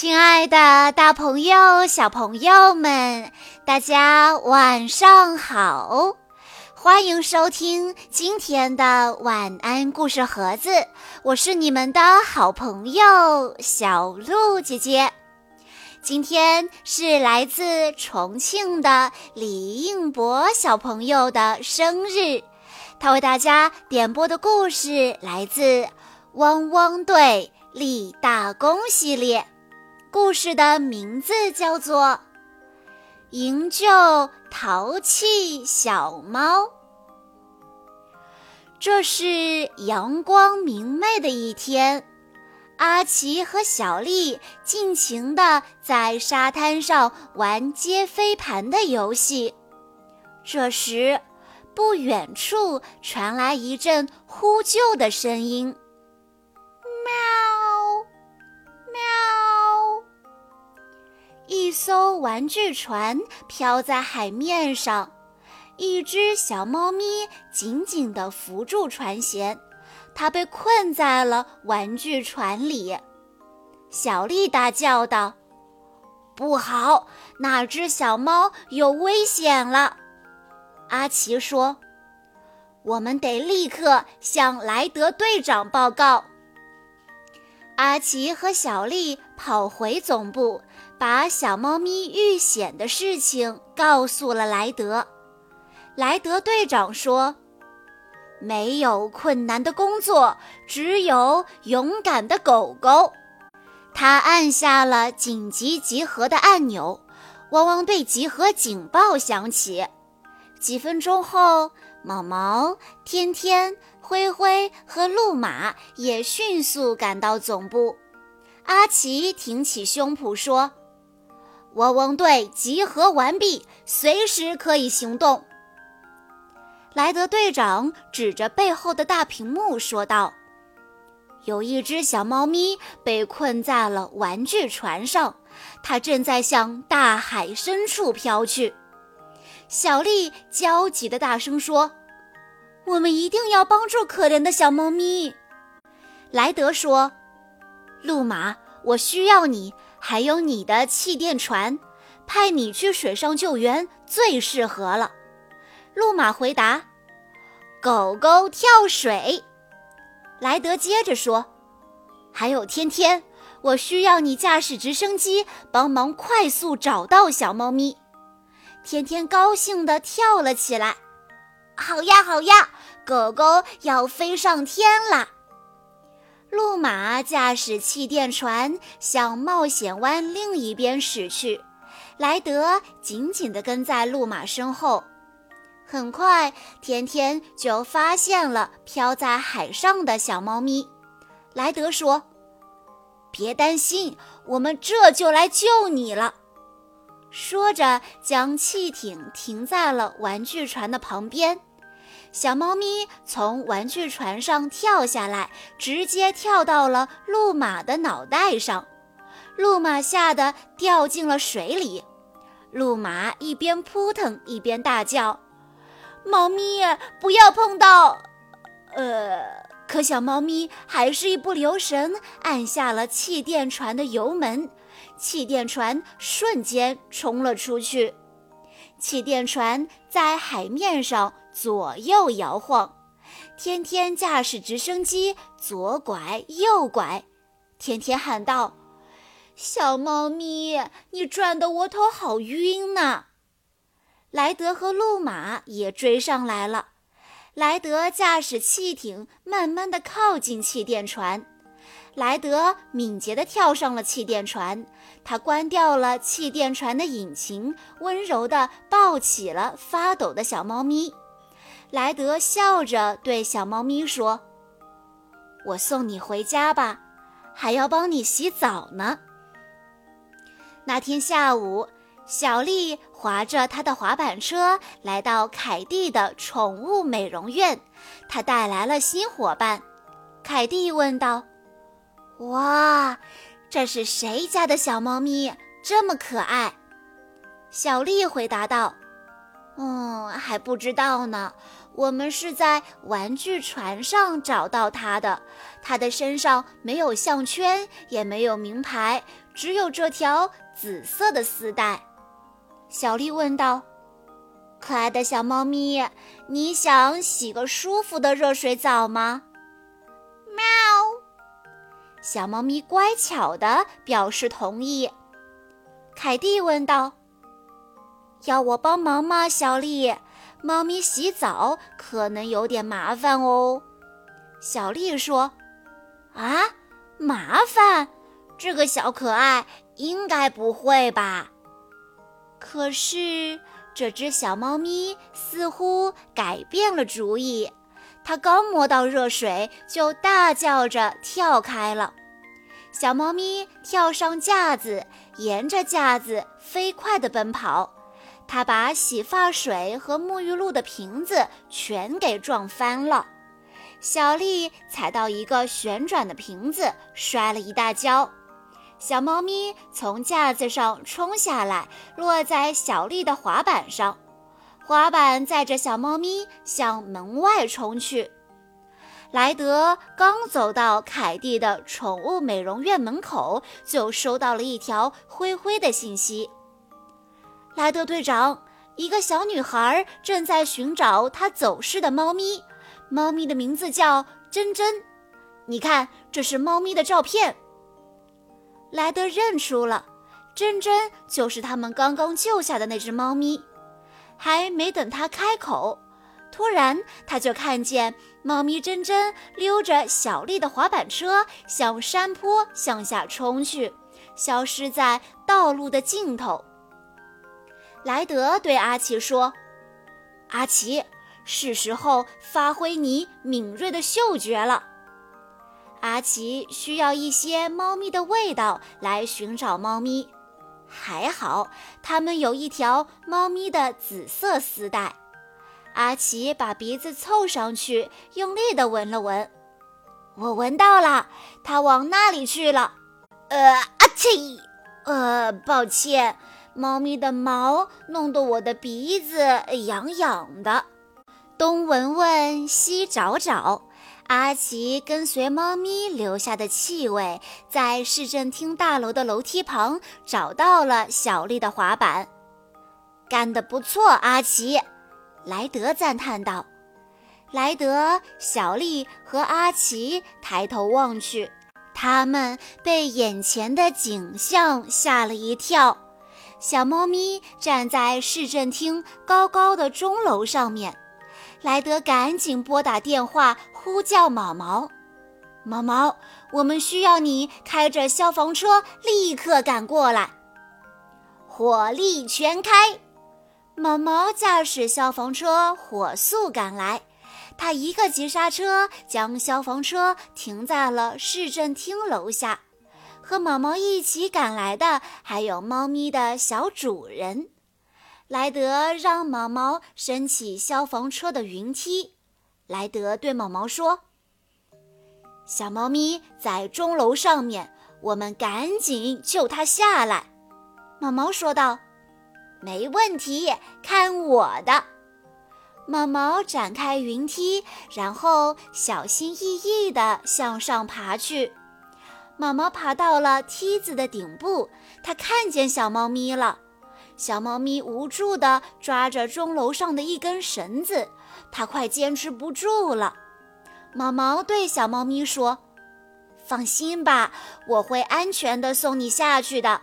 亲爱的，大朋友、小朋友们，大家晚上好！欢迎收听今天的晚安故事盒子，我是你们的好朋友小鹿姐姐。今天是来自重庆的李应博小朋友的生日，他为大家点播的故事来自《汪汪队立大功》系列。故事的名字叫做《营救淘气小猫》。这是阳光明媚的一天，阿奇和小丽尽情地在沙滩上玩接飞盘的游戏。这时，不远处传来一阵呼救的声音。一艘玩具船飘在海面上，一只小猫咪紧紧地扶住船舷，它被困在了玩具船里。小丽大叫道：“不好，那只小猫有危险了！”阿奇说：“我们得立刻向莱德队长报告。”阿奇和小丽跑回总部。把小猫咪遇险的事情告诉了莱德。莱德队长说：“没有困难的工作，只有勇敢的狗狗。”他按下了紧急集合的按钮，汪汪队集合警报响起。几分钟后，毛毛、天天、灰灰和路马也迅速赶到总部。阿奇挺起胸脯说。汪汪队集合完毕，随时可以行动。莱德队长指着背后的大屏幕说道：“有一只小猫咪被困在了玩具船上，它正在向大海深处飘去。”小丽焦急地大声说：“我们一定要帮助可怜的小猫咪。”莱德说：“路马，我需要你。”还有你的气垫船，派你去水上救援最适合了。路马回答：“狗狗跳水。”莱德接着说：“还有天天，我需要你驾驶直升机帮忙快速找到小猫咪。”天天高兴地跳了起来：“好呀，好呀，狗狗要飞上天了！”路马驾驶气垫船向冒险湾另一边驶去，莱德紧紧地跟在路马身后。很快，天天就发现了飘在海上的小猫咪。莱德说：“别担心，我们这就来救你了。”说着，将汽艇停在了玩具船的旁边。小猫咪从玩具船上跳下来，直接跳到了路马的脑袋上，路马吓得掉进了水里。路马一边扑腾一边大叫：“猫咪，不要碰到！”呃，可小猫咪还是一不留神按下了气垫船的油门，气垫船瞬间冲了出去。气垫船在海面上左右摇晃，天天驾驶直升机左拐右拐。天天喊道：“小猫咪，你转得我头好晕呐！”莱德和路马也追上来了。莱德驾驶汽艇慢慢地靠近气垫船。莱德敏捷地跳上了气垫船，他关掉了气垫船的引擎，温柔地抱起了发抖的小猫咪。莱德笑着对小猫咪说：“我送你回家吧，还要帮你洗澡呢。”那天下午，小丽划着她的滑板车来到凯蒂的宠物美容院，她带来了新伙伴。凯蒂问道。哇，这是谁家的小猫咪？这么可爱！小丽回答道：“嗯，还不知道呢。我们是在玩具船上找到它的。它的身上没有项圈，也没有名牌，只有这条紫色的丝带。小丽问道：“可爱的小猫咪，你想洗个舒服的热水澡吗？”喵。小猫咪乖巧地表示同意。凯蒂问道：“要我帮忙吗，小丽？猫咪洗澡可能有点麻烦哦。”小丽说：“啊，麻烦？这个小可爱应该不会吧？”可是这只小猫咪似乎改变了主意，它刚摸到热水，就大叫着跳开了。小猫咪跳上架子，沿着架子飞快地奔跑。它把洗发水和沐浴露的瓶子全给撞翻了。小丽踩到一个旋转的瓶子，摔了一大跤。小猫咪从架子上冲下来，落在小丽的滑板上。滑板载着小猫咪向门外冲去。莱德刚走到凯蒂的宠物美容院门口，就收到了一条灰灰的信息：“莱德队长，一个小女孩正在寻找她走失的猫咪。”猫咪的名字叫珍珍，你看，这是猫咪的照片。莱德认出了，珍珍就是他们刚刚救下的那只猫咪。还没等他开口，突然他就看见猫咪珍珍溜着小丽的滑板车向山坡向下冲去，消失在道路的尽头。莱德对阿奇说：“阿奇。”是时候发挥你敏锐的嗅觉了。阿奇需要一些猫咪的味道来寻找猫咪，还好他们有一条猫咪的紫色丝带。阿奇把鼻子凑上去，用力地闻了闻，我闻到了，它往那里去了。呃，阿奇，呃，抱歉，猫咪的毛弄得我的鼻子痒痒的。东闻闻，西找找，阿奇跟随猫咪留下的气味，在市政厅大楼的楼梯旁找到了小丽的滑板。干得不错，阿奇！莱德赞叹道。莱德、小丽和阿奇抬头望去，他们被眼前的景象吓了一跳。小猫咪站在市政厅高高的钟楼上面。莱德赶紧拨打电话，呼叫毛毛。毛毛，我们需要你开着消防车立刻赶过来。火力全开！毛毛驾驶消防车火速赶来，他一个急刹车，将消防车停在了市政厅楼下。和毛毛一起赶来的还有猫咪的小主人。莱德让毛毛升起消防车的云梯。莱德对毛毛说：“小猫咪在钟楼上面，我们赶紧救它下来。”毛毛说道：“没问题，看我的！”毛毛展开云梯，然后小心翼翼地向上爬去。毛毛爬到了梯子的顶部，它看见小猫咪了。小猫咪无助地抓着钟楼上的一根绳子，它快坚持不住了。毛毛对小猫咪说：“放心吧，我会安全地送你下去的。”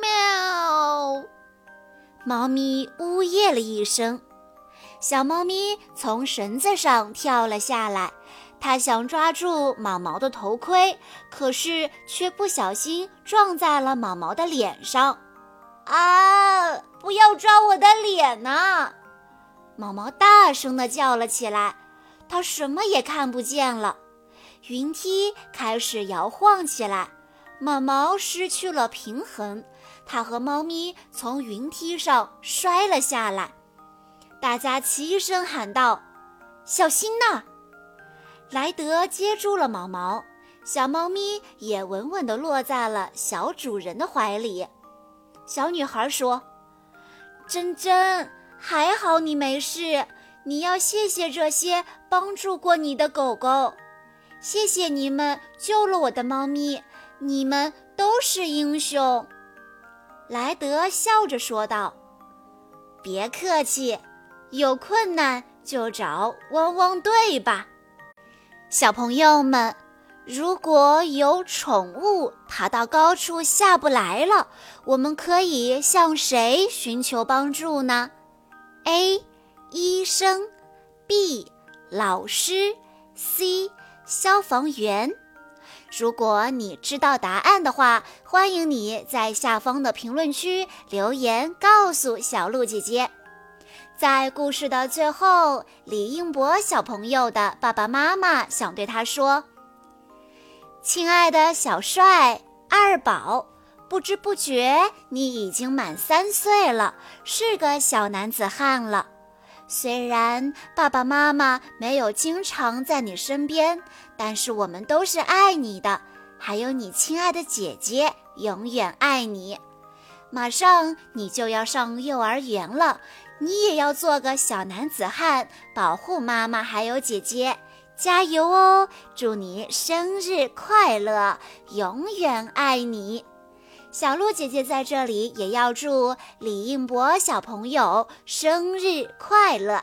喵！猫咪呜咽了一声。小猫咪从绳子上跳了下来，它想抓住毛毛的头盔，可是却不小心撞在了毛毛的脸上。啊！不要抓我的脸呐！毛毛大声地叫了起来。它什么也看不见了。云梯开始摇晃起来，毛毛失去了平衡，它和猫咪从云梯上摔了下来。大家齐声喊道：“小心呐！”莱德接住了毛毛，小猫咪也稳稳地落在了小主人的怀里。小女孩说：“珍珍，还好你没事。你要谢谢这些帮助过你的狗狗，谢谢你们救了我的猫咪，你们都。”是英雄。”莱德笑着说道：“别客气，有困难就找汪汪队吧。”小朋友们，如果有宠物爬到高处下不来了，我们可以向谁寻求帮助呢？A. 医生 B. 老师 C. 消防员。如果你知道答案的话，欢迎你在下方的评论区留言告诉小鹿姐姐。在故事的最后，李英博小朋友的爸爸妈妈想对他说：“亲爱的小帅二宝，不知不觉你已经满三岁了，是个小男子汉了。”虽然爸爸妈妈没有经常在你身边，但是我们都是爱你的，还有你亲爱的姐姐永远爱你。马上你就要上幼儿园了，你也要做个小男子汉，保护妈妈还有姐姐，加油哦！祝你生日快乐，永远爱你。小鹿姐姐在这里也要祝李应博小朋友生日快乐。